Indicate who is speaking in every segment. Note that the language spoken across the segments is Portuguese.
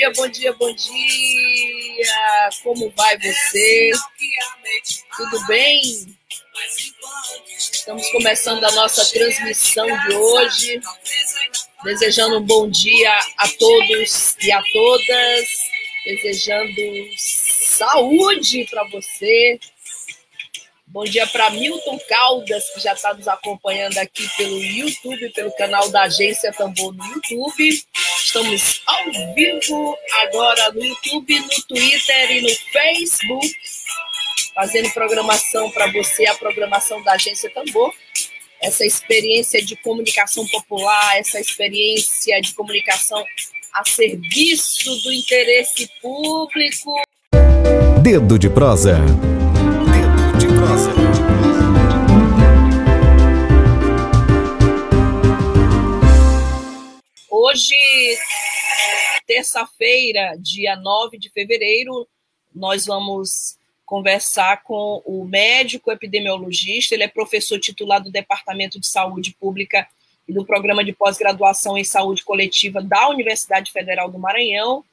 Speaker 1: Dia, bom dia, bom dia. Como vai você? Tudo bem? Estamos começando a nossa transmissão de hoje. Desejando um bom dia a todos e a todas. Desejando saúde para você, Bom dia para Milton Caldas, que já está nos acompanhando aqui pelo YouTube, pelo canal da Agência Tambor no YouTube. Estamos ao vivo agora no YouTube, no Twitter e no Facebook, fazendo programação para você, a programação da Agência Tambor. Essa experiência de comunicação popular, essa experiência de comunicação a serviço do interesse público.
Speaker 2: Dedo de prosa.
Speaker 1: Hoje, terça-feira, dia 9 de fevereiro, nós vamos conversar com o médico epidemiologista, ele é professor titular do Departamento de Saúde Pública e do Programa de Pós-Graduação em Saúde Coletiva da Universidade Federal do Maranhão,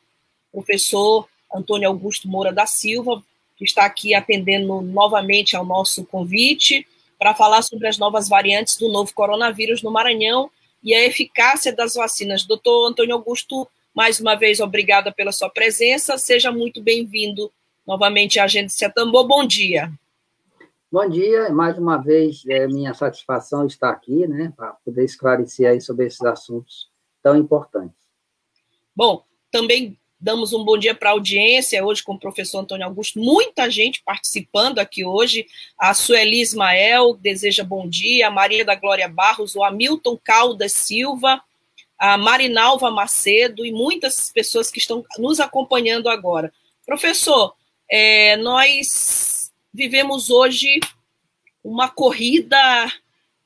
Speaker 1: professor Antônio Augusto Moura da Silva, que está aqui atendendo novamente ao nosso convite para falar sobre as novas variantes do novo coronavírus no Maranhão e a eficácia das vacinas. Doutor Antônio Augusto, mais uma vez, obrigada pela sua presença. Seja muito bem-vindo novamente à Agência Tambor. Bom dia.
Speaker 3: Bom dia, mais uma vez, é minha satisfação estar aqui, né, para poder esclarecer aí sobre esses assuntos tão importantes.
Speaker 1: Bom, também Damos um bom dia para a audiência, hoje com o professor Antônio Augusto, muita gente participando aqui hoje. A Sueli Ismael deseja bom dia, a Maria da Glória Barros, o Hamilton Caldas Silva, a Marinalva Macedo e muitas pessoas que estão nos acompanhando agora. Professor, é, nós vivemos hoje uma corrida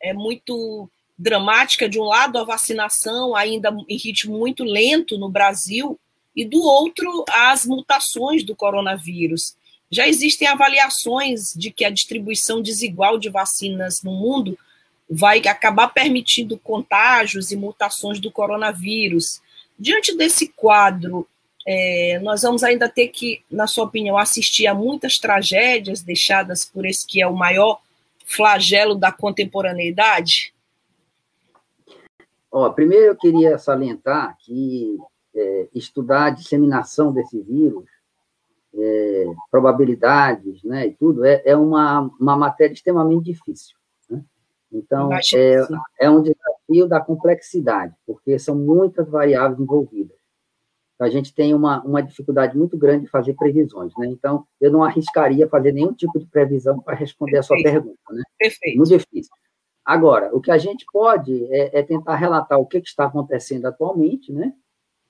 Speaker 1: é, muito dramática. De um lado, a vacinação ainda em ritmo muito lento no Brasil, e do outro, as mutações do coronavírus. Já existem avaliações de que a distribuição desigual de vacinas no mundo vai acabar permitindo contágios e mutações do coronavírus. Diante desse quadro, é, nós vamos ainda ter que, na sua opinião, assistir a muitas tragédias deixadas por esse que é o maior flagelo da contemporaneidade?
Speaker 3: Ó, primeiro eu queria salientar que é, estudar a disseminação desse vírus, é, probabilidades, né, e tudo, é, é uma, uma matéria extremamente difícil. Né? Então, é, é um desafio da complexidade, porque são muitas variáveis envolvidas. A gente tem uma, uma dificuldade muito grande de fazer previsões, né? Então, eu não arriscaria fazer nenhum tipo de previsão para responder Perfeito. a sua pergunta, né?
Speaker 1: Perfeito.
Speaker 3: Muito difícil. Agora, o que a gente pode é, é tentar relatar o que, que, está acontecendo atualmente, né?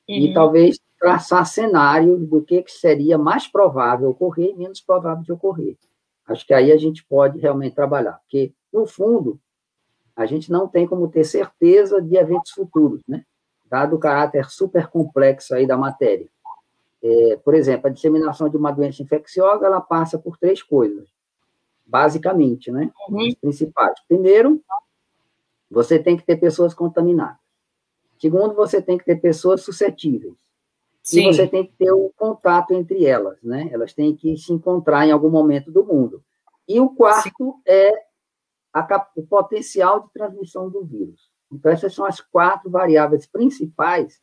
Speaker 3: E uhum. talvez traçar cenários do que, que seria mais provável ocorrer e menos provável de ocorrer. Acho que aí a gente pode realmente trabalhar, porque, no fundo, a gente não tem como ter certeza de eventos futuros, né? dado o caráter super complexo aí da matéria. É, por exemplo, a disseminação de uma doença infecciosa, ela passa por três coisas, basicamente, né? Uhum. As principais. Primeiro, você tem que ter pessoas contaminadas. Segundo, você tem que ter pessoas suscetíveis. Sim. E você tem que ter o um contato entre elas, né? Elas têm que se encontrar em algum momento do mundo. E o quarto Sim. é a, o potencial de transmissão do vírus. Então, essas são as quatro variáveis principais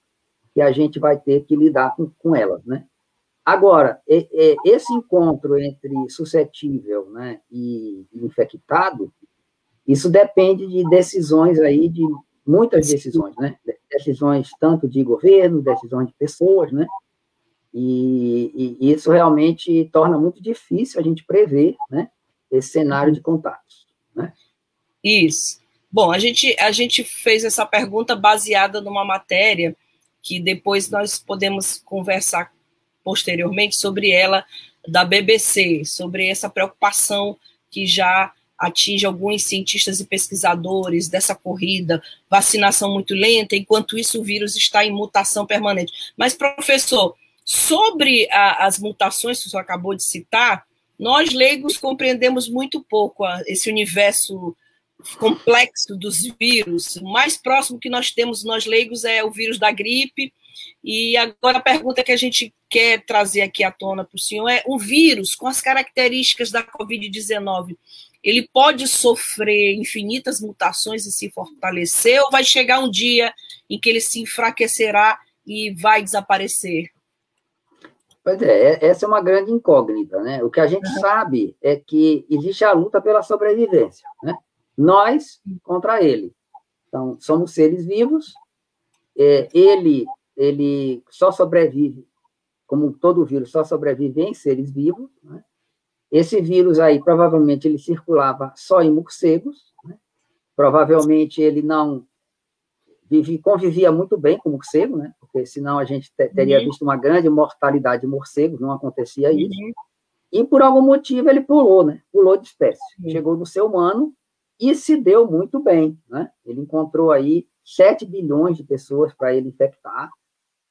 Speaker 3: que a gente vai ter que lidar com, com elas, né? Agora, esse encontro entre suscetível né, e infectado, isso depende de decisões aí de muitas decisões, né? Decisões tanto de governo, decisões de pessoas, né? E, e, isso realmente torna muito difícil a gente prever, né? Esse cenário de contatos, né?
Speaker 1: Isso. Bom, a gente, a gente fez essa pergunta baseada numa matéria que depois nós podemos conversar posteriormente sobre ela da BBC, sobre essa preocupação que já atinge alguns cientistas e pesquisadores dessa corrida, vacinação muito lenta, enquanto isso o vírus está em mutação permanente. Mas, professor, sobre a, as mutações que o senhor acabou de citar, nós leigos compreendemos muito pouco a, esse universo complexo dos vírus. O mais próximo que nós temos, nós leigos, é o vírus da gripe. E agora a pergunta que a gente quer trazer aqui à tona para o senhor é: um vírus com as características da Covid-19, ele pode sofrer infinitas mutações e se fortalecer, ou vai chegar um dia em que ele se enfraquecerá e vai desaparecer?
Speaker 3: Pois é, é essa é uma grande incógnita, né? O que a gente sabe é que existe a luta pela sobrevivência, né? Nós contra ele. Então, somos seres vivos, é, ele, ele só sobrevive, como todo vírus, só sobrevive em seres vivos, né? Esse vírus aí, provavelmente, ele circulava só em morcegos, né? provavelmente ele não vive, convivia muito bem com morcego, né? porque senão a gente teria uhum. visto uma grande mortalidade de morcegos, não acontecia isso. Uhum. E por algum motivo ele pulou, né? Pulou de espécie. Chegou no ser humano e se deu muito bem, né? Ele encontrou aí 7 bilhões de pessoas para ele infectar,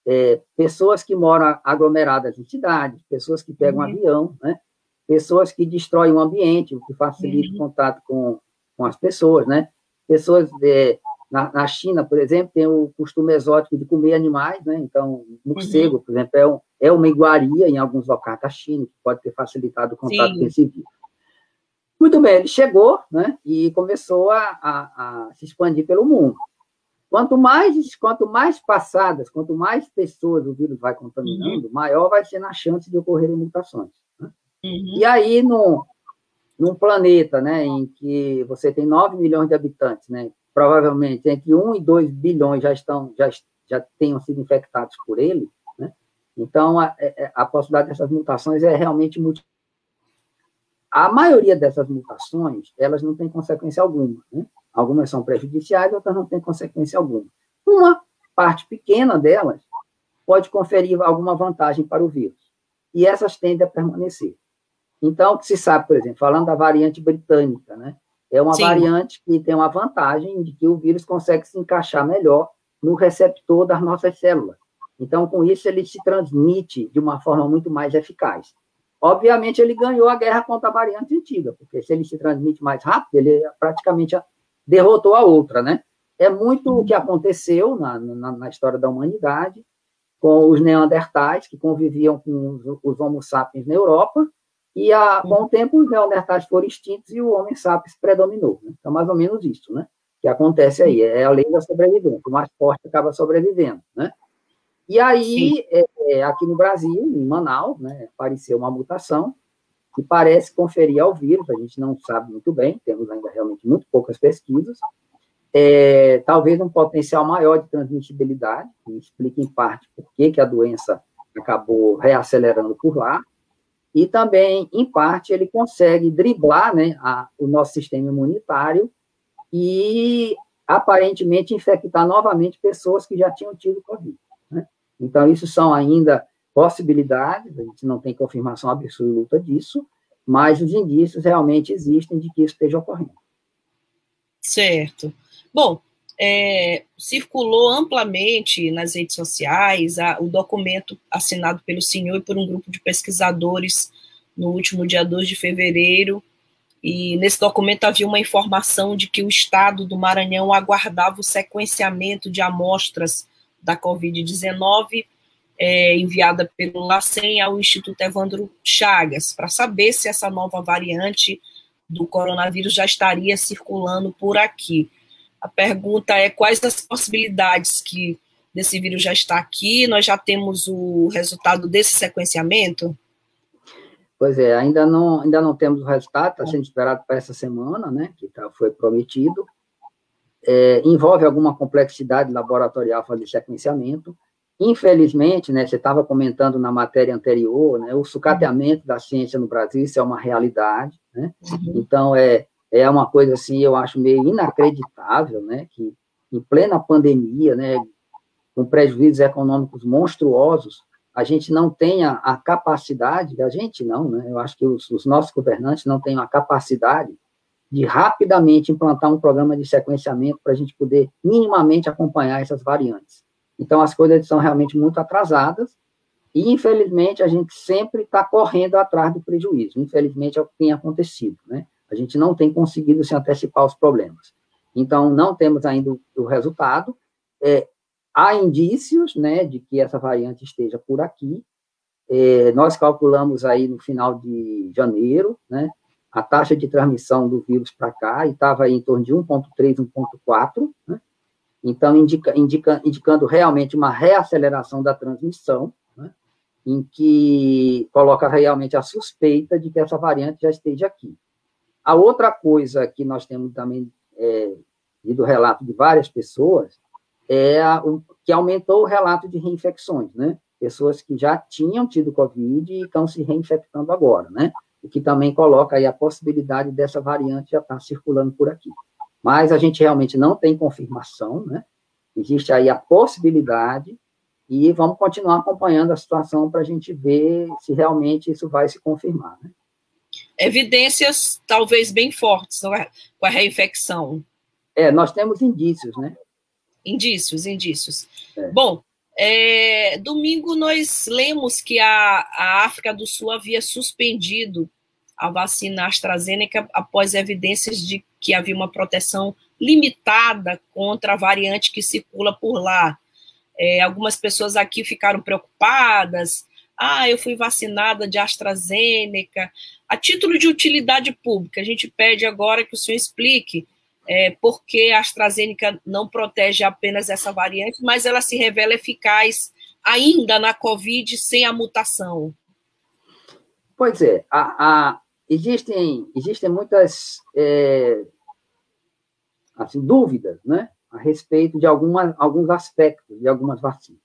Speaker 3: é, pessoas que moram aglomeradas em cidades, pessoas que pegam um uhum. avião, né? Pessoas que destroem o ambiente, o que facilita uhum. o contato com, com as pessoas, né? Pessoas de, na, na, China, por exemplo, tem o costume exótico de comer animais, né? Então, morcego, uhum. por exemplo, é, um, é uma iguaria em alguns locais da China, que pode ter facilitado o contato Sim. com esse vírus. Muito bem, ele chegou, né? E começou a, a, a se expandir pelo mundo. Quanto mais, quanto mais passadas, quanto mais pessoas o vírus vai contaminando, uhum. maior vai ser a chance de ocorrerem mutações. Uhum. E aí, no, num planeta né, em que você tem 9 milhões de habitantes, né, provavelmente entre 1 e 2 bilhões já, estão, já, já tenham sido infectados por ele, né, então a, é, é, a possibilidade dessas mutações é realmente muito. A maioria dessas mutações, elas não têm consequência alguma. Né? Algumas são prejudiciais, outras não têm consequência alguma. Uma parte pequena delas pode conferir alguma vantagem para o vírus. E essas tendem a permanecer. Então, o que se sabe, por exemplo, falando da variante britânica, né? É uma Sim. variante que tem uma vantagem de que o vírus consegue se encaixar melhor no receptor das nossas células. Então, com isso, ele se transmite de uma forma muito mais eficaz. Obviamente, ele ganhou a guerra contra a variante antiga, porque se ele se transmite mais rápido, ele praticamente derrotou a outra, né? É muito o que aconteceu na, na, na história da humanidade com os neandertais, que conviviam com os, os homo sapiens na Europa, e com o tempo, os neandertais foram extintos e o homem sapiens predominou. Né? Então, mais ou menos isso, né? Que acontece aí. É a lei da sobrevivência. O mais forte acaba sobrevivendo, né? E aí, é, é, aqui no Brasil, em Manaus, né, apareceu uma mutação que parece conferir ao vírus, a gente não sabe muito bem, temos ainda realmente muito poucas pesquisas, é, talvez um potencial maior de transmissibilidade, que explica em parte por que, que a doença acabou reacelerando por lá, e também, em parte, ele consegue driblar né, a, o nosso sistema imunitário e, aparentemente, infectar novamente pessoas que já tinham tido Covid. Né? Então, isso são ainda possibilidades, a gente não tem confirmação absoluta disso, mas os indícios realmente existem de que isso esteja ocorrendo.
Speaker 1: Certo. Bom, é, circulou amplamente nas redes sociais a, o documento assinado pelo senhor e por um grupo de pesquisadores no último dia 2 de fevereiro. E nesse documento havia uma informação de que o estado do Maranhão aguardava o sequenciamento de amostras da Covid-19 é, enviada pelo LACEN ao Instituto Evandro Chagas, para saber se essa nova variante do coronavírus já estaria circulando por aqui. A pergunta é quais as possibilidades que desse vírus já está aqui? Nós já temos o resultado desse sequenciamento?
Speaker 3: Pois é, ainda não, ainda não temos o resultado, está sendo esperado para essa semana, né, que tá, foi prometido. É, envolve alguma complexidade laboratorial fazer sequenciamento. Infelizmente, né, você estava comentando na matéria anterior, né, o sucateamento da ciência no Brasil, isso é uma realidade. Né? Uhum. Então, é, é uma coisa assim, eu acho meio inacreditável, né, que em plena pandemia, né, com prejuízos econômicos monstruosos, a gente não tenha a capacidade, a gente não, né, eu acho que os, os nossos governantes não têm a capacidade de rapidamente implantar um programa de sequenciamento para a gente poder minimamente acompanhar essas variantes. Então, as coisas são realmente muito atrasadas e, infelizmente, a gente sempre está correndo atrás do prejuízo. Infelizmente, é o que tem acontecido, né? A gente não tem conseguido se antecipar os problemas. Então, não temos ainda o resultado. É, há indícios, né, de que essa variante esteja por aqui. É, nós calculamos aí no final de janeiro, né, a taxa de transmissão do vírus para cá, e estava em torno de 1,3, 1,4, né? então indica, indica, indicando realmente uma reaceleração da transmissão, né? em que coloca realmente a suspeita de que essa variante já esteja aqui. A outra coisa que nós temos também é, do relato de várias pessoas é a, o, que aumentou o relato de reinfecções, né? Pessoas que já tinham tido Covid e estão se reinfectando agora, né? o que também coloca aí a possibilidade dessa variante já estar circulando por aqui. Mas a gente realmente não tem confirmação, né? Existe aí a possibilidade e vamos continuar acompanhando a situação para a gente ver se realmente isso vai se confirmar, né?
Speaker 1: Evidências talvez bem fortes é? com a reinfecção.
Speaker 3: É, nós temos indícios, né?
Speaker 1: Indícios, indícios. É. Bom, é, domingo nós lemos que a, a África do Sul havia suspendido a vacina AstraZeneca após evidências de que havia uma proteção limitada contra a variante que circula por lá. É, algumas pessoas aqui ficaram preocupadas. Ah, eu fui vacinada de AstraZeneca. A título de utilidade pública, a gente pede agora que o senhor explique é, porque a AstraZeneca não protege apenas essa variante, mas ela se revela eficaz ainda na Covid sem a mutação.
Speaker 3: Pois é, a, a, existem, existem muitas é, assim, dúvidas né, a respeito de alguma, alguns aspectos de algumas vacinas.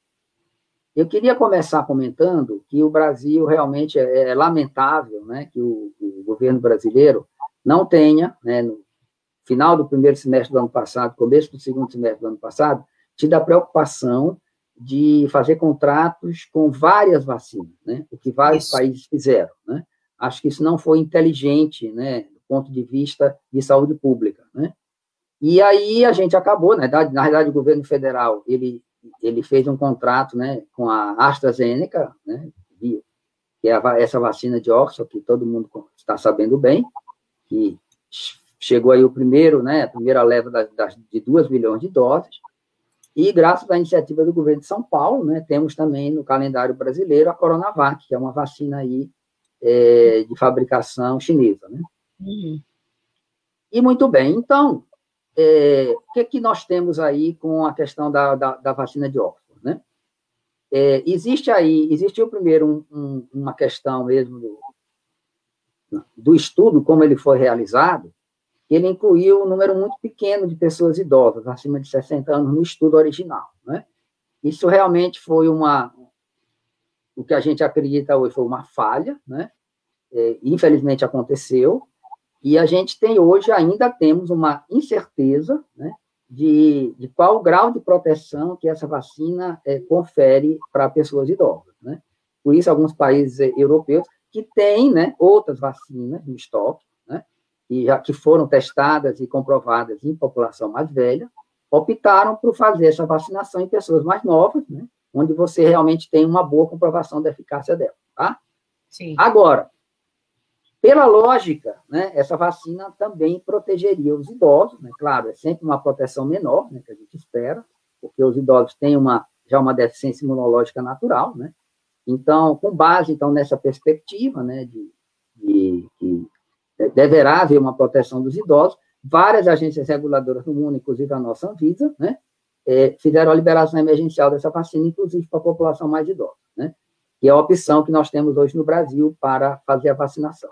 Speaker 3: Eu queria começar comentando que o Brasil realmente é, é lamentável né, que o, o, governo brasileiro não tenha, né, no final do primeiro semestre do ano passado, começo do segundo semestre do ano passado, tido a preocupação de fazer contratos com várias vacinas, né, o que vários Isso. países fizeram. Né? Acho que isso não foi inteligente, né, do ponto de vista de saúde pública, né? E aí a gente acabou, na verdade, na verdade o governo federal, ele, ele fez um contrato, né, com a AstraZeneca, né, que é essa vacina de Oxford, que todo mundo está sabendo bem, que chegou aí o primeiro, né, a primeira leva das, das, de 2 milhões de doses, e graças à iniciativa do governo de São Paulo, né, temos também no calendário brasileiro a Coronavac, que é uma vacina aí é, de fabricação chinesa. Né? Uhum. E muito bem, então, é, o que, que nós temos aí com a questão da, da, da vacina de Oxford? Né? É, existe aí, existiu primeiro um, um, uma questão mesmo do, do estudo, como ele foi realizado, ele incluiu um número muito pequeno de pessoas idosas, acima de 60 anos, no estudo original. Né? Isso realmente foi uma, o que a gente acredita hoje foi uma falha, né? É, infelizmente aconteceu, e a gente tem hoje, ainda temos uma incerteza, né? De, de qual o grau de proteção que essa vacina é, confere para pessoas idosas, né? Por isso, alguns países é, europeus que têm, né, outras vacinas no estoque, né? E já que foram testadas e comprovadas em população mais velha, optaram por fazer essa vacinação em pessoas mais novas, né? onde você realmente tem uma boa comprovação da eficácia dela, tá? Sim. Agora, pela lógica, né, essa vacina também protegeria os idosos, né? Claro, é sempre uma proteção menor, né, que a gente espera, porque os idosos têm uma já uma deficiência imunológica natural, né? Então, com base então nessa perspectiva, né, de, de que deverá haver uma proteção dos idosos, várias agências reguladoras do mundo, inclusive a nossa Anvisa, né, é, fizeram a liberação emergencial dessa vacina, inclusive para a população mais idosa, né? Que é a opção que nós temos hoje no Brasil para fazer a vacinação.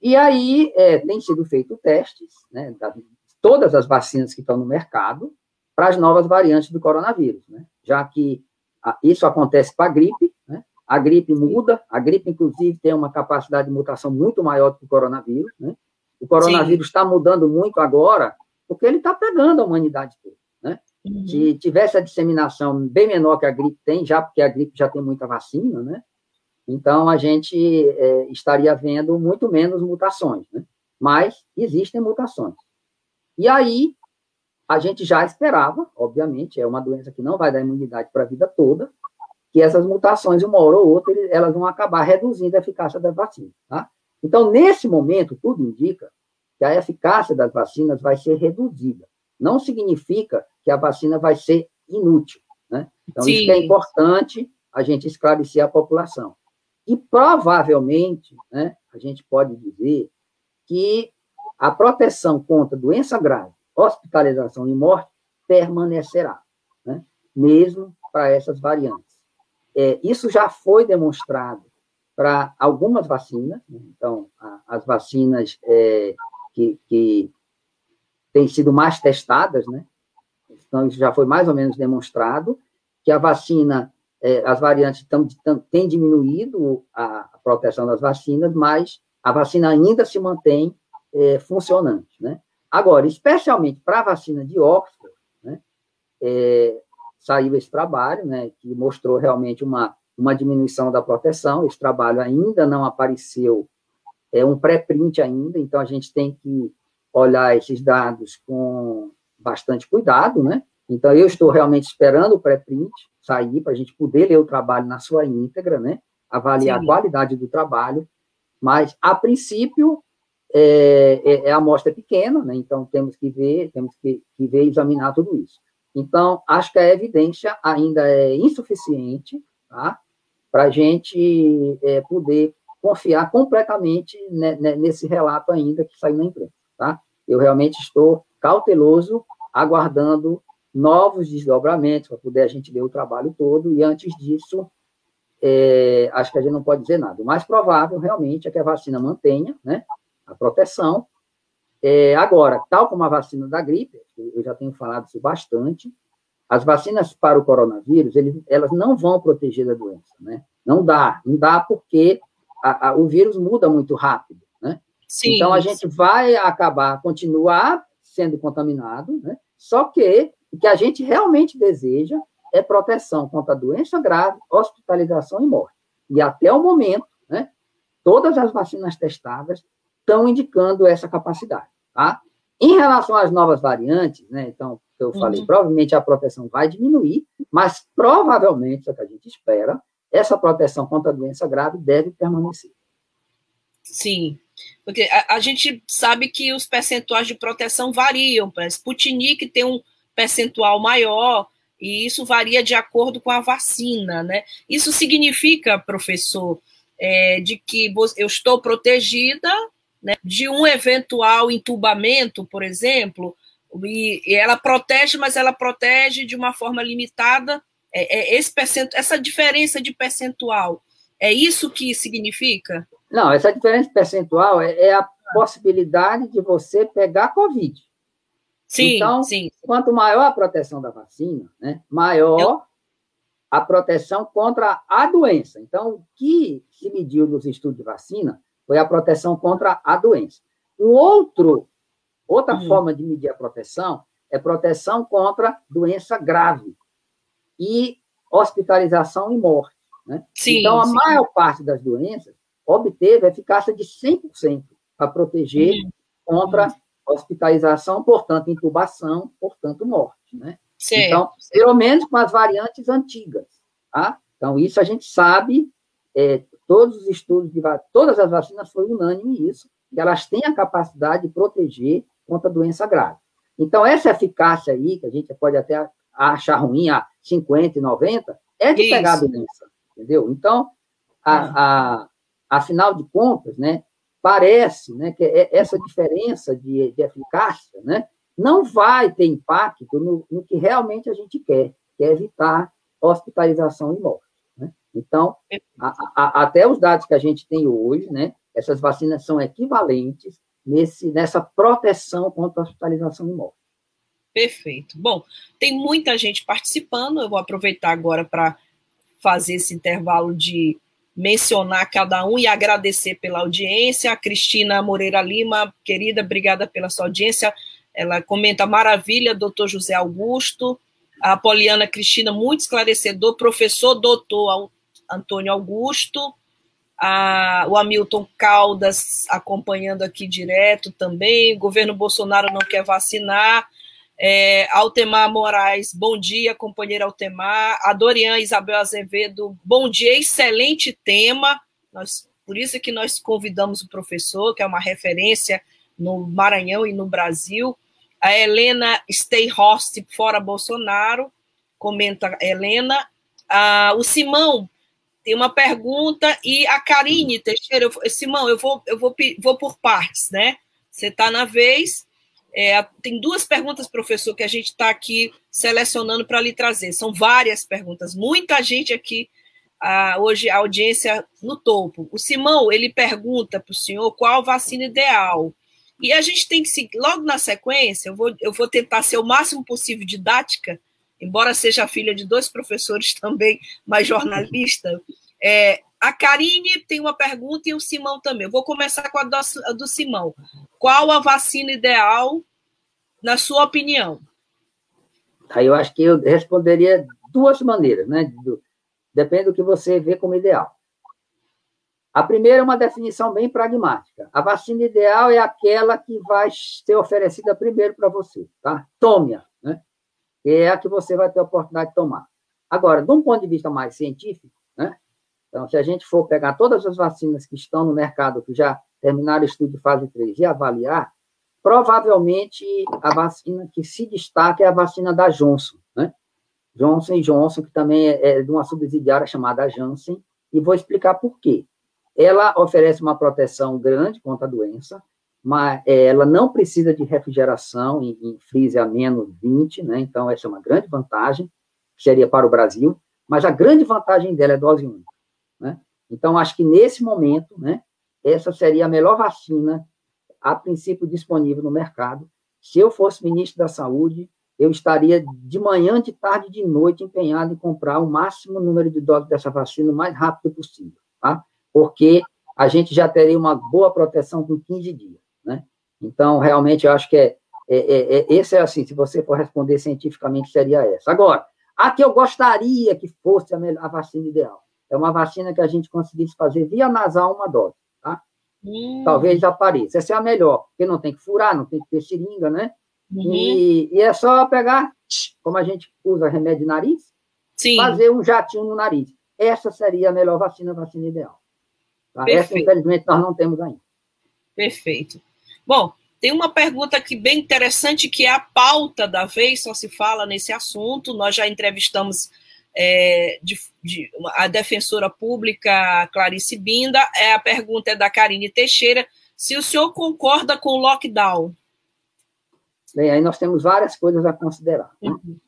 Speaker 3: E aí é, tem sido feito testes, né? Da, todas as vacinas que estão no mercado para as novas variantes do coronavírus, né? Já que a, isso acontece para a gripe, né? A gripe muda, a gripe, inclusive, tem uma capacidade de mutação muito maior do que o coronavírus, né? O coronavírus está mudando muito agora, porque ele está pegando a humanidade toda. Né? Uhum. Se tivesse a disseminação bem menor que a gripe tem, já porque a gripe já tem muita vacina, né? Então a gente é, estaria vendo muito menos mutações, né? Mas existem mutações. E aí a gente já esperava, obviamente, é uma doença que não vai dar imunidade para a vida toda, que essas mutações, uma hora ou outra, elas vão acabar reduzindo a eficácia das vacinas. Tá? Então, nesse momento, tudo indica que a eficácia das vacinas vai ser reduzida. Não significa que a vacina vai ser inútil. Né? Então, Sim. isso é importante a gente esclarecer a população. E provavelmente, né, a gente pode dizer que a proteção contra doença grave, hospitalização e morte permanecerá, né, mesmo para essas variantes. É, isso já foi demonstrado para algumas vacinas, né? então, a, as vacinas é, que, que têm sido mais testadas, né? Então, isso já foi mais ou menos demonstrado, que a vacina, é, as variantes tão, tão, têm diminuído a, proteção das vacinas, mas a vacina ainda se mantém é, funcionante, né? Agora, especialmente para a vacina de Oxford, né? É, saiu esse trabalho, né, que mostrou realmente uma, uma diminuição da proteção. Esse trabalho ainda não apareceu, é um pré-print ainda, então a gente tem que olhar esses dados com bastante cuidado, né? Então, eu estou realmente esperando o pré-print sair para a gente poder ler o trabalho na sua íntegra, né? Avaliar Sim. a qualidade do trabalho, mas, a princípio, é, é, é a amostra pequena, né? Então, temos que ver, temos que, que ver e examinar tudo isso. Então, acho que a evidência ainda é insuficiente tá? para a gente é, poder confiar completamente nesse relato ainda que saiu na imprensa. Tá? Eu realmente estou cauteloso, aguardando novos desdobramentos para poder a gente ver o trabalho todo, e antes disso, é, acho que a gente não pode dizer nada. O mais provável, realmente, é que a vacina mantenha né, a proteção, é, agora, tal como a vacina da gripe, eu já tenho falado isso bastante, as vacinas para o coronavírus, elas não vão proteger da doença, né? Não dá, não dá porque a, a, o vírus muda muito rápido, né? Sim, então, a gente vai acabar, continuar sendo contaminado, né? Só que o que a gente realmente deseja é proteção contra doença grave, hospitalização e morte. E até o momento, né, todas as vacinas testadas estão indicando essa capacidade, tá? Em relação às novas variantes, né, então, eu falei, uhum. provavelmente a proteção vai diminuir, mas provavelmente, é o que a gente espera, essa proteção contra a doença grave deve permanecer.
Speaker 1: Sim, porque a, a gente sabe que os percentuais de proteção variam, para Sputnik tem um percentual maior, e isso varia de acordo com a vacina, né? Isso significa, professor, é, de que eu estou protegida né, de um eventual entubamento, por exemplo, e, e, ela protege, mas ela protege de uma forma limitada. É, é esse percent, essa diferença de percentual, é isso que significa?
Speaker 3: Não, essa diferença percentual é, é a possibilidade de você pegar Covid. Sim, então, sim. quanto maior a proteção da vacina, né, maior a proteção contra a doença. Então, o que se mediu nos estudos de vacina foi a proteção contra a doença. Um outro, outra uhum. forma de medir a proteção é proteção contra doença grave e hospitalização e morte. Né? Sim, então, a sim. maior parte das doenças obteve eficácia de 100% para proteger uhum. contra hospitalização, portanto, intubação, portanto, morte. Né? Certo. Então, pelo menos com as variantes antigas. Tá? Então, isso a gente sabe, é, todos os estudos de todas as vacinas foi unânime isso, que elas têm a capacidade de proteger contra doença grave. Então, essa eficácia aí, que a gente pode até achar ruim, a 50 e 90, é de isso. pegar a doença, entendeu? Então, a, é. a, afinal de contas, né, parece né, que é, essa diferença de, de eficácia né, não vai ter impacto no, no que realmente a gente quer, que é evitar hospitalização e morte. Então, a, a, até os dados que a gente tem hoje, né, essas vacinas são equivalentes nesse, nessa proteção contra hospitalização e morte.
Speaker 1: Perfeito. Bom, tem muita gente participando, eu vou aproveitar agora para fazer esse intervalo de mencionar cada um e agradecer pela audiência. A Cristina Moreira Lima, querida, obrigada pela sua audiência. Ela comenta maravilha, doutor José Augusto. A Poliana Cristina, muito esclarecedor. Professor doutor Antônio Augusto. A, o Hamilton Caldas acompanhando aqui direto também. O governo Bolsonaro não quer vacinar. É, Altemar Moraes, bom dia, companheira Altemar. A Dorian Isabel Azevedo, bom dia, excelente tema. Nós, por isso que nós convidamos o professor, que é uma referência no Maranhão e no Brasil. A Helena Steyhorst, fora Bolsonaro, comenta Helena. Ah, o Simão tem uma pergunta e a Karine Teixeira, eu, Simão, eu vou, eu vou, vou por partes, né? Você está na vez. É, tem duas perguntas, professor, que a gente está aqui selecionando para lhe trazer. São várias perguntas, muita gente aqui. Ah, hoje a audiência no topo. O Simão ele pergunta para o senhor qual vacina ideal. E a gente tem que seguir, logo na sequência, eu vou, eu vou tentar ser o máximo possível didática, embora seja filha de dois professores também, mas jornalista. É, a Karine tem uma pergunta e o Simão também. Eu vou começar com a do, a do Simão. Qual a vacina ideal, na sua opinião?
Speaker 3: Aí eu acho que eu responderia duas maneiras, né? Depende do que você vê como ideal. A primeira é uma definição bem pragmática. A vacina ideal é aquela que vai ser oferecida primeiro para você, tá? Tome-a, né? É a que você vai ter a oportunidade de tomar. Agora, de um ponto de vista mais científico, né? Então, se a gente for pegar todas as vacinas que estão no mercado, que já terminaram o estudo de fase 3 e avaliar, provavelmente a vacina que se destaca é a vacina da Johnson, né? Johnson Johnson, que também é, é de uma subsidiária chamada Janssen, e vou explicar por quê. Ela oferece uma proteção grande contra a doença, mas é, ela não precisa de refrigeração em, em freezer a menos 20, né? Então, essa é uma grande vantagem, que seria para o Brasil, mas a grande vantagem dela é dose única? Então, acho que nesse momento, né, essa seria a melhor vacina, a princípio, disponível no mercado. Se eu fosse ministro da Saúde, eu estaria de manhã, de tarde, de noite empenhado em comprar o máximo número de doses dessa vacina o mais rápido possível, tá? Porque a gente já teria uma boa proteção com 15 dias, né? Então, realmente, eu acho que é, é, é, é esse é assim, se você for responder cientificamente, seria essa. Agora, a que eu gostaria que fosse a, a vacina ideal é uma vacina que a gente conseguisse fazer via nasal uma dose, tá? Hum. Talvez apareça. Essa é a melhor, porque não tem que furar, não tem que ter seringa, né? Uhum. E, e, é só pegar, como a gente usa remédio de nariz, Sim. fazer um jatinho no nariz. Essa seria a melhor vacina, a vacina ideal. Tá? Essa, infelizmente, nós não temos ainda.
Speaker 1: Perfeito. Bom, tem uma pergunta aqui bem interessante, que é a pauta da vez, só se fala nesse assunto. Nós já entrevistamos é, de, de, a defensora pública Clarice Binda. É, a pergunta é da Karine Teixeira. Se o senhor concorda com o lockdown?
Speaker 3: Bem, aí nós temos várias coisas a considerar. Né? Uhum.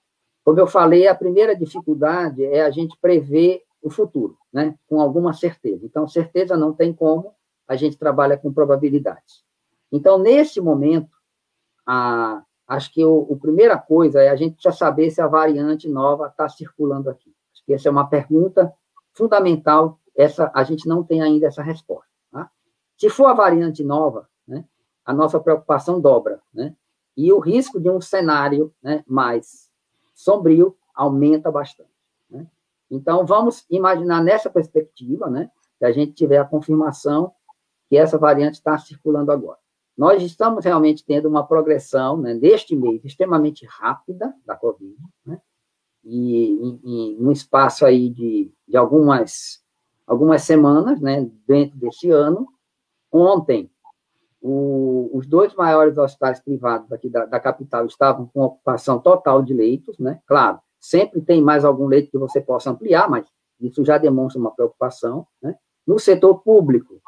Speaker 3: Como eu falei, a primeira dificuldade é a gente prever o futuro, né? com alguma certeza. Então, certeza não tem como, a gente trabalha com probabilidades. Então, nesse momento, a, Acho que o, a primeira coisa é a gente já saber se a variante nova está circulando aqui. Acho que essa é uma pergunta fundamental. Essa a gente não tem ainda essa resposta. Tá? Se for a variante nova, né, a nossa preocupação dobra, né? E o risco de um cenário né, mais sombrio aumenta bastante. Né? Então, vamos imaginar nessa perspectiva, né, que a gente tiver a confirmação que essa variante está circulando agora. Nós estamos realmente tendo uma progressão, né, neste mês, extremamente rápida da Covid, né, e, em no espaço aí de, de algumas, algumas semanas, né, dentro desse ano. Ontem, o, os dois maiores hospitais privados aqui da, da, capital estavam com ocupação total de leitos, né, claro, sempre tem mais algum leito que você possa ampliar, mas isso já demonstra uma preocupação, né. No setor público,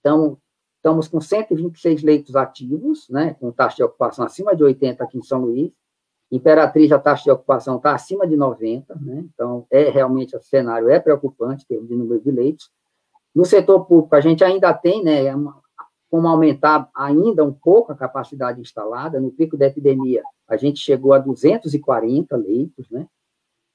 Speaker 3: então, Estamos com 126 leitos ativos, né, com taxa de ocupação acima de 80 aqui em São Luís. Imperatriz, a taxa de ocupação está acima de 90, né, então é realmente o cenário é preocupante, em termos de número de leitos. No setor público, a gente ainda tem, né, é como aumentar ainda um pouco a capacidade instalada. No pico da epidemia, a gente chegou a 240 leitos, né?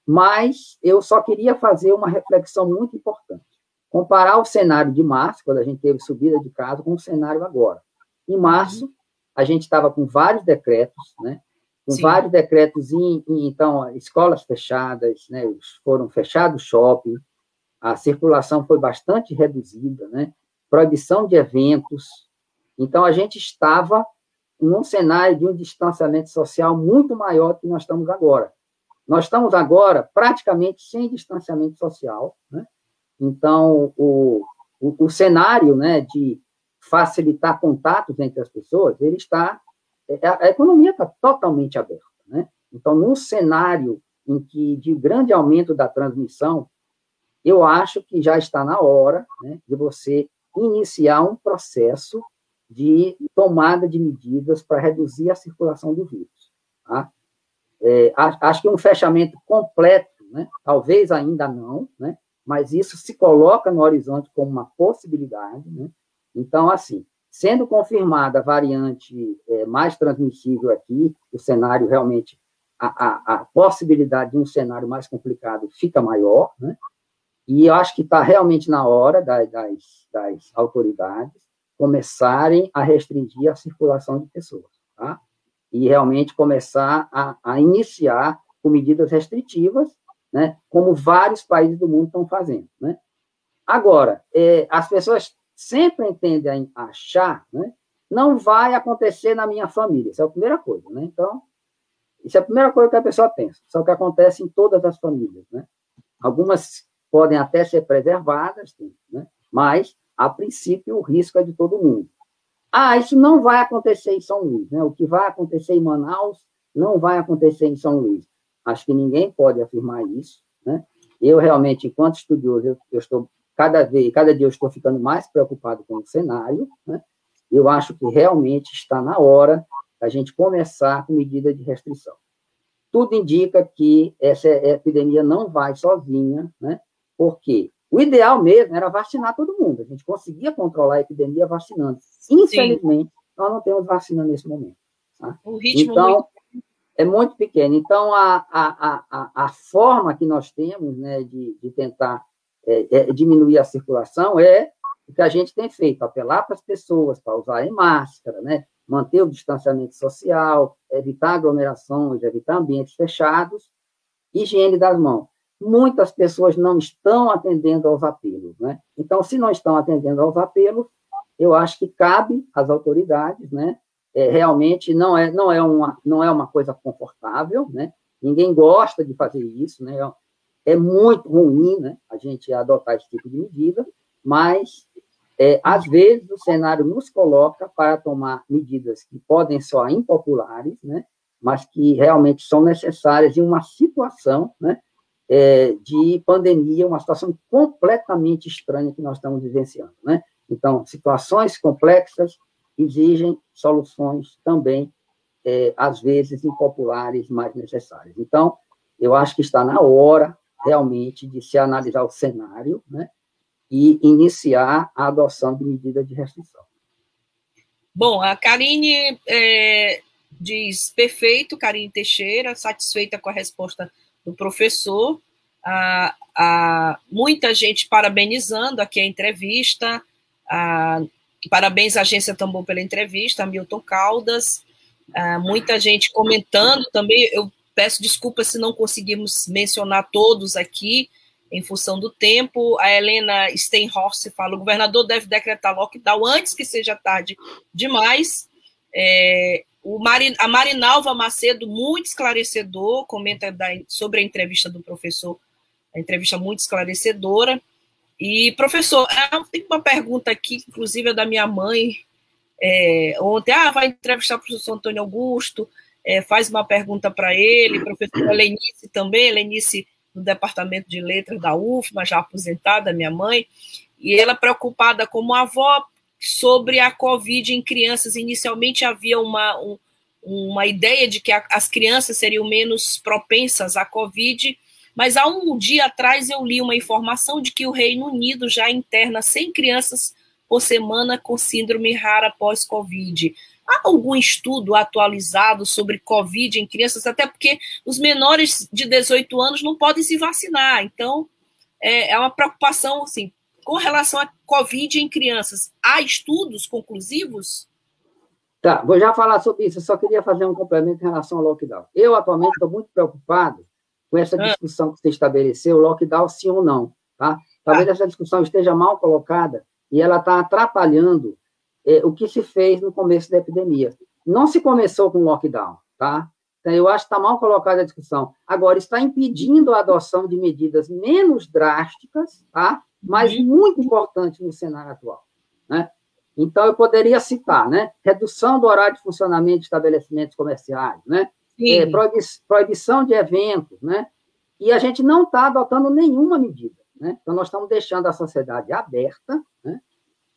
Speaker 3: Mas eu só queria fazer uma reflexão muito importante comparar o cenário de março, quando a gente teve subida de casos, com o cenário agora. Em março, a gente estava com vários decretos, né? Com Sim. vários decretos, em, em, então, escolas fechadas, né? Foram fechados shopping, a circulação foi bastante reduzida, né? Proibição de eventos. Então, a gente estava num cenário de um distanciamento social muito maior do que nós estamos agora. Nós estamos agora praticamente sem distanciamento social, né? Então, o, o, o cenário né, de facilitar contatos entre as pessoas, ele está. É, a, a economia está totalmente aberta. Né? Então, num cenário em que de grande aumento da transmissão, eu acho que já está na hora né, de você iniciar um processo de tomada de medidas para reduzir a circulação do vírus. Tá? É, acho que um fechamento completo, né, talvez ainda não, né, mas isso se coloca no horizonte como uma possibilidade. Né? Então, assim, sendo confirmada a variante é, mais transmissível aqui, o cenário realmente, a, a, a, possibilidade de um cenário mais complicado fica maior, né? e eu acho que está realmente na hora das, das, das, autoridades começarem a restringir a circulação de pessoas, tá? e realmente começar a, a iniciar com medidas restritivas, né? como vários países do mundo estão fazendo. Né? Agora, é, as pessoas sempre tendem a achar, né? Não vai acontecer na minha família. Isso é a primeira coisa, né? Então, isso é a primeira coisa que a pessoa pensa. Só que acontece em todas as famílias, né? Algumas podem até ser preservadas, né? Mas, a princípio, o risco é de todo mundo. Ah, isso não vai acontecer em São Luís, né? O que vai acontecer em Manaus não vai acontecer em São Luís. Acho que ninguém pode afirmar isso, né? Eu realmente, enquanto estudioso, eu, eu estou cada vez, cada dia eu estou ficando mais preocupado com o cenário, né? Eu acho que realmente está na hora da gente começar com medida de restrição. Tudo indica que essa epidemia não vai sozinha, né? Porque o ideal mesmo era vacinar todo mundo. A gente conseguia controlar a epidemia vacinando. Infelizmente, Sim. nós não temos vacina nesse momento. Tá? O ritmo então, muito... é muito pequeno. Então, a, a, a, a forma que nós temos né, de, de tentar é, é, diminuir a circulação é o que a gente tem feito, apelar para as pessoas para usarem máscara, né? manter o distanciamento social, evitar aglomerações, evitar ambientes fechados, higiene das mãos. Muitas pessoas não estão atendendo aos apelos, né? Então, se não estão atendendo aos apelos, eu acho que cabe às autoridades, né? É, realmente não é não é uma não é uma coisa confortável, né? Ninguém gosta de fazer isso, né? É muito ruim né, a gente adotar esse tipo de medida, mas, é, às vezes, o cenário nos coloca para tomar medidas que podem soar impopulares, né, mas que realmente são necessárias em uma situação né, é, de pandemia, uma situação completamente estranha que nós estamos vivenciando. Né? Então, situações complexas exigem soluções também, é, às vezes, impopulares, mais necessárias. Então, eu acho que está na hora realmente de se analisar o cenário, né, e iniciar a adoção de medidas de restrição.
Speaker 1: Bom, a Karine é, diz perfeito, Karine Teixeira, satisfeita com a resposta do professor. A, muita gente parabenizando aqui a entrevista. A, parabéns à Agência Tambor pela entrevista, Milton Caldas. muita gente comentando também. Eu Peço desculpas se não conseguimos mencionar todos aqui, em função do tempo. A Helena Steinhorst fala: o governador deve decretar lockdown antes que seja tarde demais. É, o Marin, a Marinalva Macedo, muito esclarecedor, comenta da, sobre a entrevista do professor, a entrevista muito esclarecedora. E, professor, tem uma pergunta aqui, inclusive é da minha mãe, é, ontem, ah, vai entrevistar o professor Antônio Augusto, é, faz uma pergunta para ele, professora Lenice também, Lenice do Departamento de Letras da UFMA, já aposentada, minha mãe, e ela preocupada como avó sobre a Covid em crianças. Inicialmente havia uma, um, uma ideia de que a, as crianças seriam menos propensas à Covid, mas há um dia atrás eu li uma informação de que o Reino Unido já interna 100 crianças por semana com síndrome rara pós-Covid. Há algum estudo atualizado sobre Covid em crianças? Até porque os menores de 18 anos não podem se vacinar. Então, é, é uma preocupação, assim, com relação à Covid em crianças, há estudos conclusivos?
Speaker 3: Tá, vou já falar sobre isso. Eu só queria fazer um complemento em relação ao lockdown. Eu, atualmente, estou muito preocupado com essa ah. discussão que você estabeleceu, lockdown sim ou não, tá? Talvez ah. essa discussão esteja mal colocada e ela está atrapalhando é, o que se fez no começo da epidemia. Não se começou com lockdown, tá? Então, eu acho que está mal colocada a discussão. Agora, está impedindo a adoção de medidas menos drásticas, tá? Mas uhum. muito importantes no cenário atual, né? Então, eu poderia citar, né? Redução do horário de funcionamento de estabelecimentos comerciais, né? É, proibição de eventos, né? E a gente não está adotando nenhuma medida, né? Então, nós estamos deixando a sociedade aberta, né?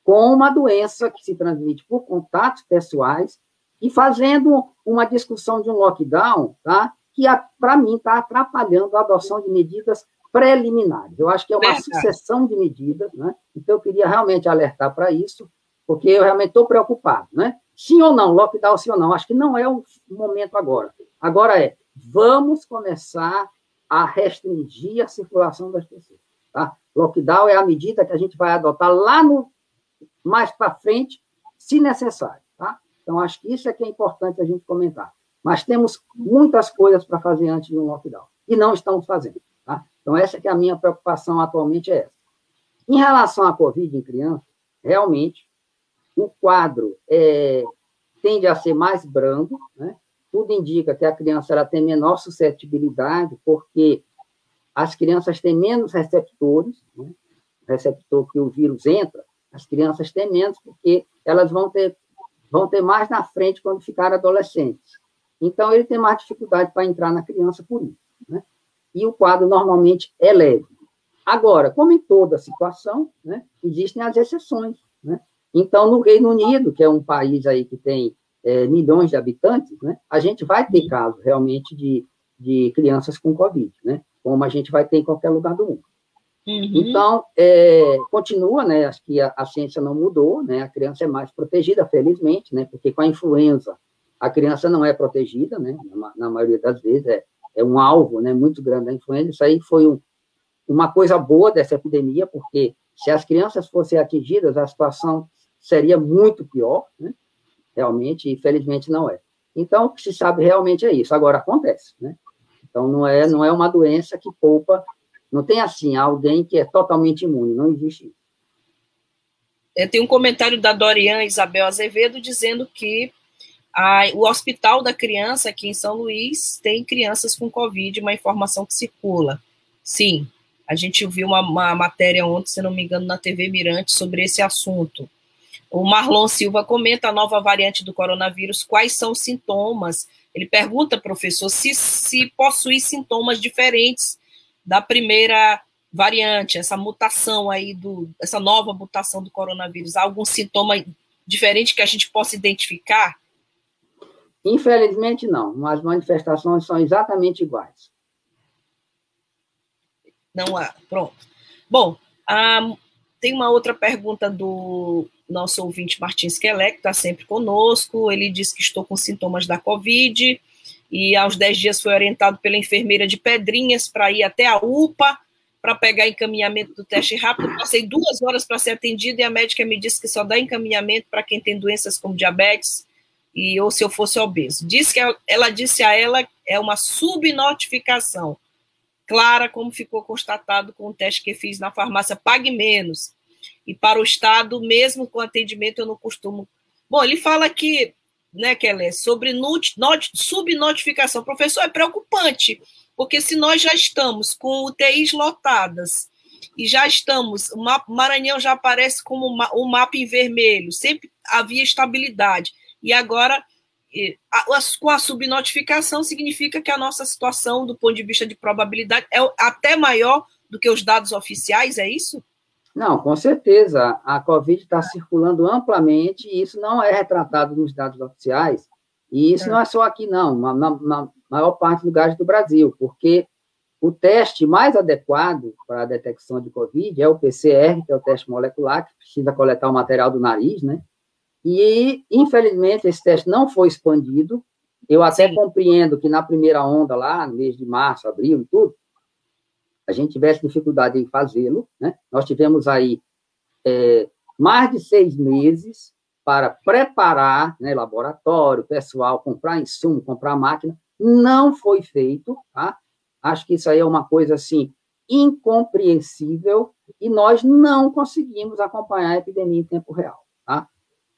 Speaker 3: Com uma doença que se transmite por contatos pessoais e fazendo uma discussão de um lockdown, tá? Que, para mim, está atrapalhando a adoção de medidas preliminares. Eu acho que é uma sucessão de medidas, né? Então, eu queria realmente alertar para isso porque eu realmente estou preocupado, né? Sim ou não, lockdown sim ou não, acho que não é o momento agora. Agora é, vamos começar a restringir a circulação das pessoas, tá? Lockdown é a medida que a gente vai adotar lá no mais para frente, se necessário, tá? Então acho que isso é que é importante a gente comentar. Mas temos muitas coisas para fazer antes de um lockdown e não estamos fazendo, tá? Então essa que é a minha preocupação atualmente é essa. Em relação à Covid em criança, realmente o quadro é, tende a ser mais brando, né? Tudo indica que a criança ela tem menor suscetibilidade, porque as crianças têm menos receptores, né? receptor que o vírus entra, as crianças têm menos, porque elas vão ter, vão ter mais na frente quando ficarem adolescentes. Então, ele tem mais dificuldade para entrar na criança por isso. Né? E o quadro normalmente é leve. Agora, como em toda situação, né, existem as exceções. Né? Então, no Reino Unido, que é um país aí que tem é, milhões de habitantes, né, a gente vai ter casos realmente de, de crianças com Covid, né, como a gente vai ter em qualquer lugar do mundo. Uhum. Então, é, continua, né, acho que a, a, ciência não mudou, né, a criança é mais protegida, felizmente, né, porque com a influenza a criança não é protegida, né, na, na maioria das vezes é, é um alvo, né, muito grande da influenza, isso aí foi um, uma coisa boa dessa epidemia, porque se as crianças fossem atingidas, a situação seria muito pior, né? Realmente, e felizmente não é. Então, o que se sabe realmente é isso. Agora, acontece, né? Então, não é, não é uma doença que poupa, não tem assim, alguém que é totalmente imune, não existe isso.
Speaker 1: É, tem um comentário da Dorian Isabel Azevedo dizendo que a, o Hospital da Criança aqui em São Luís tem crianças com Covid, uma informação que circula. Sim, a gente viu uma, uma matéria ontem, se não me engano, na TV Mirante sobre esse assunto. O Marlon Silva comenta a nova variante do coronavírus, quais são os sintomas? Ele pergunta, professor, se, se possui sintomas diferentes da primeira variante, essa mutação aí, do, essa nova mutação do coronavírus. Há algum sintoma diferente que a gente possa identificar?
Speaker 3: Infelizmente, não. As manifestações são exatamente iguais.
Speaker 1: Não há. Pronto. Bom, ah, tem uma outra pergunta do nosso ouvinte Martins Kelé, que está sempre conosco. Ele diz que estou com sintomas da Covid e aos 10 dias foi orientado pela enfermeira de Pedrinhas para ir até a UPA para pegar encaminhamento do teste rápido. Passei duas horas para ser atendido e a médica me disse que só dá encaminhamento para quem tem doenças como diabetes e ou se eu fosse obeso. Diz que ela disse a ela é uma subnotificação clara, como ficou constatado com o teste que fiz na farmácia Pague Menos. E para o Estado, mesmo com atendimento, eu não costumo. Bom, ele fala que, né, Kelly, sobre not, not, subnotificação. Professor, é preocupante, porque se nós já estamos com UTIs lotadas e já estamos, o Maranhão já aparece como um mapa em vermelho, sempre havia estabilidade. E agora, com a subnotificação, significa que a nossa situação, do ponto de vista de probabilidade, é até maior do que os dados oficiais, é isso?
Speaker 3: Não, com certeza. A Covid está circulando amplamente e isso não é retratado nos dados oficiais. E isso é. não é só aqui, não, na, na maior parte dos lugares do Brasil, porque o teste mais adequado para a detecção de Covid é o PCR, que é o teste molecular, que precisa coletar o material do nariz, né? E, infelizmente, esse teste não foi expandido. Eu até Sim. compreendo que na primeira onda, lá, no mês de março, abril e tudo, a gente tivesse dificuldade em fazê-lo, né? Nós tivemos aí é, mais de seis meses para preparar né, laboratório, pessoal, comprar insumo, comprar máquina, não foi feito, tá? Acho que isso aí é uma coisa, assim, incompreensível e nós não conseguimos acompanhar a epidemia em tempo real, tá?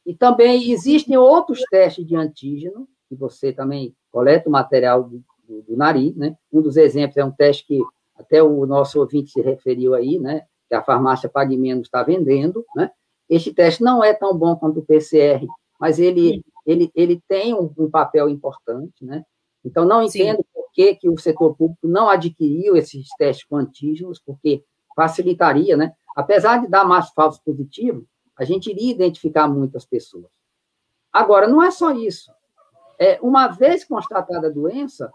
Speaker 3: E também existem outros testes de antígeno, que você também coleta o material do, do, do nariz, né? Um dos exemplos é um teste que até o nosso ouvinte se referiu aí, né? Que a farmácia Pague Menos está vendendo, né? Este teste não é tão bom quanto o PCR, mas ele, ele, ele tem um, um papel importante, né? Então, não entendo Sim. por que, que o setor público não adquiriu esses testes com antígenos, porque facilitaria, né? Apesar de dar mais falsos positivos, a gente iria identificar muitas pessoas. Agora, não é só isso. É, uma vez constatada a doença,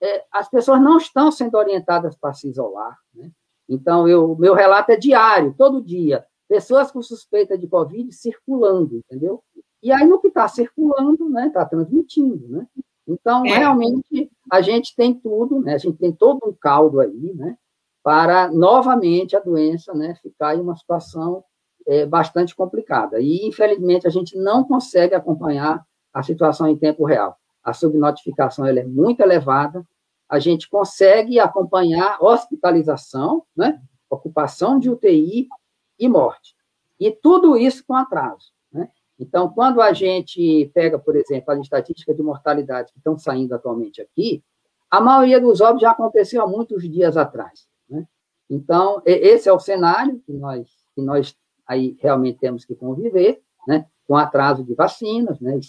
Speaker 3: é, as pessoas não estão sendo orientadas para se isolar. Né? Então, eu, meu relato é diário, todo dia. Pessoas com suspeita de Covid circulando, entendeu? E aí, no que está circulando, né, está transmitindo, né? Então, é. realmente, a gente tem tudo, né? A gente tem todo um caldo aí, né? Para, novamente, a doença né, ficar em uma situação é, bastante complicada. E, infelizmente, a gente não consegue acompanhar a situação em tempo real a subnotificação ela é muito elevada, a gente consegue acompanhar hospitalização, né, ocupação de UTI e morte. E tudo isso com atraso. Né? Então, quando a gente pega, por exemplo, as estatísticas de mortalidade que estão saindo atualmente aqui, a maioria dos óbitos já aconteceu há muitos dias atrás. Né? Então, esse é o cenário que nós, que nós aí realmente temos que conviver, né? com atraso de vacinas, né?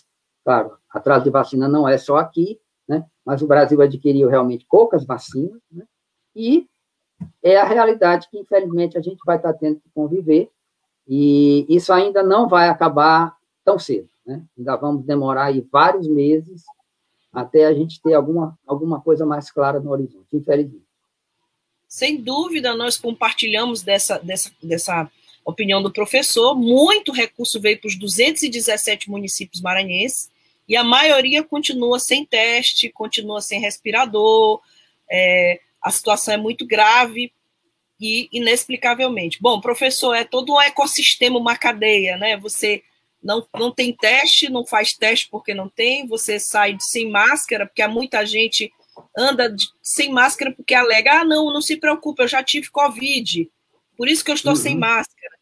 Speaker 3: Claro, atraso de vacina não é só aqui, né? mas o Brasil adquiriu realmente poucas vacinas, né? e é a realidade que, infelizmente, a gente vai estar tendo que conviver, e isso ainda não vai acabar tão cedo. Né? Ainda vamos demorar aí vários meses até a gente ter alguma, alguma coisa mais clara no horizonte, infelizmente.
Speaker 1: Sem dúvida, nós compartilhamos dessa, dessa, dessa opinião do professor. Muito recurso veio para os 217 municípios maranhenses e a maioria continua sem teste, continua sem respirador, é, a situação é muito grave e inexplicavelmente. Bom, professor, é todo um ecossistema, uma cadeia, né? Você não, não tem teste, não faz teste porque não tem, você sai sem máscara, porque há muita gente anda de, sem máscara porque alega, ah, não, não se preocupe, eu já tive Covid, por isso que eu estou uhum. sem máscara.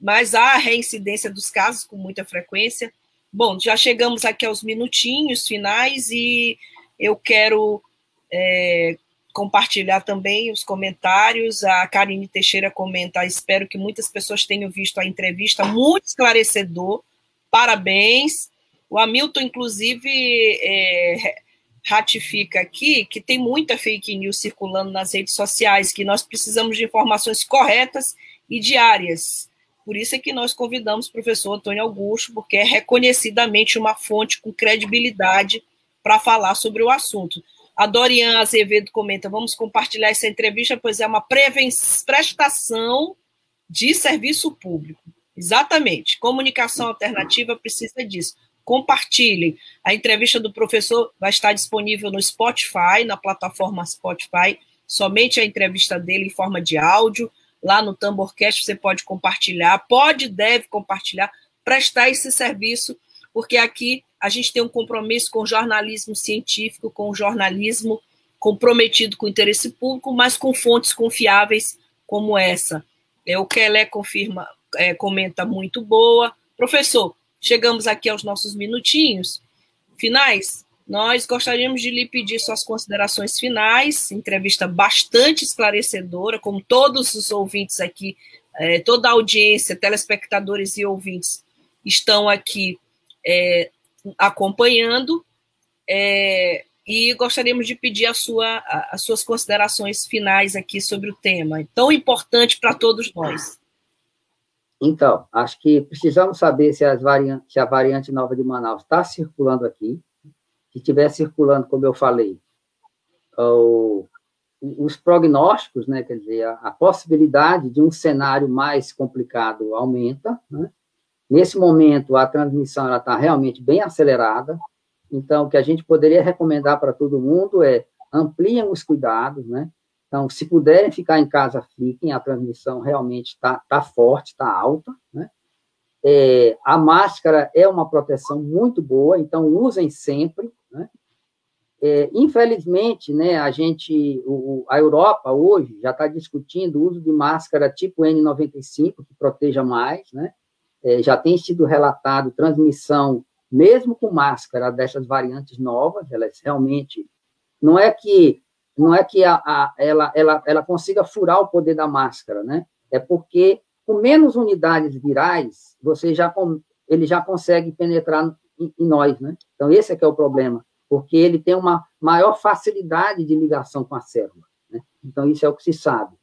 Speaker 1: Mas há a reincidência dos casos com muita frequência. Bom, já chegamos aqui aos minutinhos finais e eu quero é, compartilhar também os comentários. A Karine Teixeira comenta: espero que muitas pessoas tenham visto a entrevista, muito esclarecedor. Parabéns. O Hamilton, inclusive, é, ratifica aqui que tem muita fake news circulando nas redes sociais, que nós precisamos de informações corretas e diárias. Por isso é que nós convidamos o professor Antônio Augusto, porque é reconhecidamente uma fonte com credibilidade para falar sobre o assunto. A Dorian Azevedo comenta: vamos compartilhar essa entrevista, pois é uma prestação de serviço público. Exatamente. Comunicação alternativa precisa disso. Compartilhem. A entrevista do professor vai estar disponível no Spotify, na plataforma Spotify, somente a entrevista dele em forma de áudio lá no Tamborcast, você pode compartilhar, pode, deve compartilhar, prestar esse serviço, porque aqui a gente tem um compromisso com o jornalismo científico, com o jornalismo comprometido com o interesse público, mas com fontes confiáveis como essa. É, o Kelé confirma, é, comenta muito boa. Professor, chegamos aqui aos nossos minutinhos finais. Nós gostaríamos de lhe pedir suas considerações finais, entrevista bastante esclarecedora, como todos os ouvintes aqui, é, toda a audiência, telespectadores e ouvintes estão aqui é, acompanhando, é, e gostaríamos de pedir a sua, a, as suas considerações finais aqui sobre o tema, tão importante para todos nós.
Speaker 3: Então, acho que precisamos saber se, se a variante nova de Manaus está circulando aqui, que estiver circulando, como eu falei, o, os prognósticos, né, quer dizer, a, a, possibilidade de um cenário mais complicado aumenta. Né? Nesse momento, a transmissão está realmente bem acelerada. Então, o que a gente poderia recomendar para todo mundo é ampliem os cuidados, né? Então, se puderem ficar em casa, fiquem, a transmissão realmente está tá forte, está alta, né? É, a máscara é uma proteção muito boa, então usem sempre, né? É, infelizmente, né, a gente, o, a Europa hoje já está discutindo o uso de máscara tipo N95, que proteja mais, né? É, já tem sido relatado transmissão, mesmo com máscara, dessas variantes novas, elas realmente, não é que não é que a, a, ela, ela, ela consiga furar o poder da máscara, né? É porque com menos unidades virais, você já ele já consegue penetrar em, em nós, né? Então esse é que é o problema porque ele tem uma maior facilidade de ligação com a célula. Né? Então, isso é o que se sabe.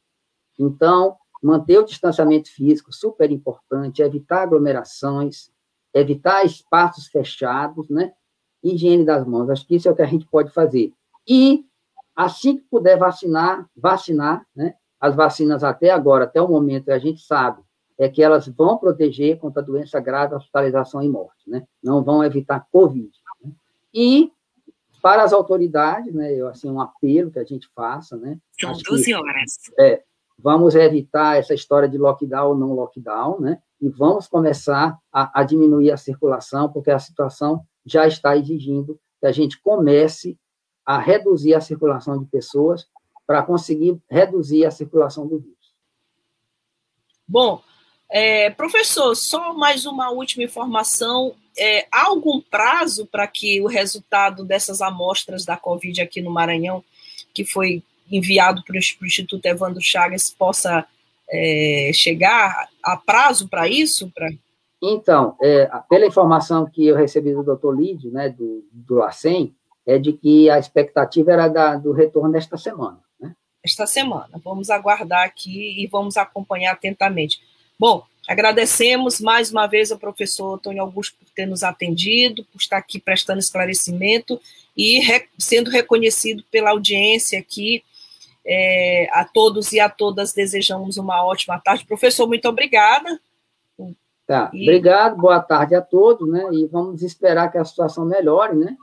Speaker 3: Então, manter o distanciamento físico, super importante, evitar aglomerações, evitar espaços fechados, né? Higiene das mãos, acho que isso é o que a gente pode fazer. E, assim que puder vacinar, vacinar, né? As vacinas até agora, até o momento, a gente sabe, é que elas vão proteger contra doença grave, hospitalização e morte, né? Não vão evitar Covid. Né? E para as autoridades, né, eu, assim, um apelo que a gente faça, né?
Speaker 1: São 12 horas.
Speaker 3: É, vamos evitar essa história de lockdown ou não lockdown, né? E vamos começar a, a diminuir a circulação, porque a situação já está exigindo que a gente comece a reduzir a circulação de pessoas para conseguir reduzir a circulação do vírus.
Speaker 1: Bom, é, professor, só mais uma última informação é, há algum prazo para que o resultado dessas amostras da Covid aqui no Maranhão, que foi enviado para o Instituto Evandro Chagas, possa é, chegar? Há prazo para isso? Pra...
Speaker 3: Então, é, pela informação que eu recebi do doutor Lídio, né, do, do é de que a expectativa era da, do retorno desta semana. Né?
Speaker 1: Esta semana. Vamos aguardar aqui e vamos acompanhar atentamente. Bom, Agradecemos mais uma vez ao professor Antônio Augusto por ter nos atendido, por estar aqui prestando esclarecimento e re, sendo reconhecido pela audiência aqui. É, a todos e a todas desejamos uma ótima tarde. Professor, muito obrigada.
Speaker 3: Tá, e... obrigado, boa tarde a todos, né? E vamos esperar que a situação melhore, né?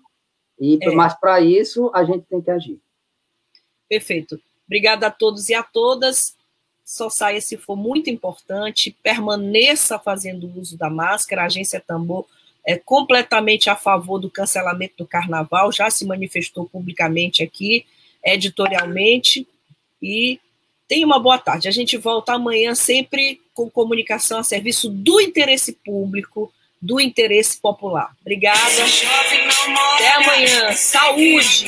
Speaker 3: E, é. Mas para isso a gente tem que agir.
Speaker 1: Perfeito. Obrigada a todos e a todas saia se for muito importante, permaneça fazendo uso da máscara. A agência Tambor é completamente a favor do cancelamento do carnaval, já se manifestou publicamente aqui, editorialmente, e tenha uma boa tarde. A gente volta amanhã sempre com comunicação a serviço do interesse público, do interesse popular. Obrigada. Até amanhã. Saúde.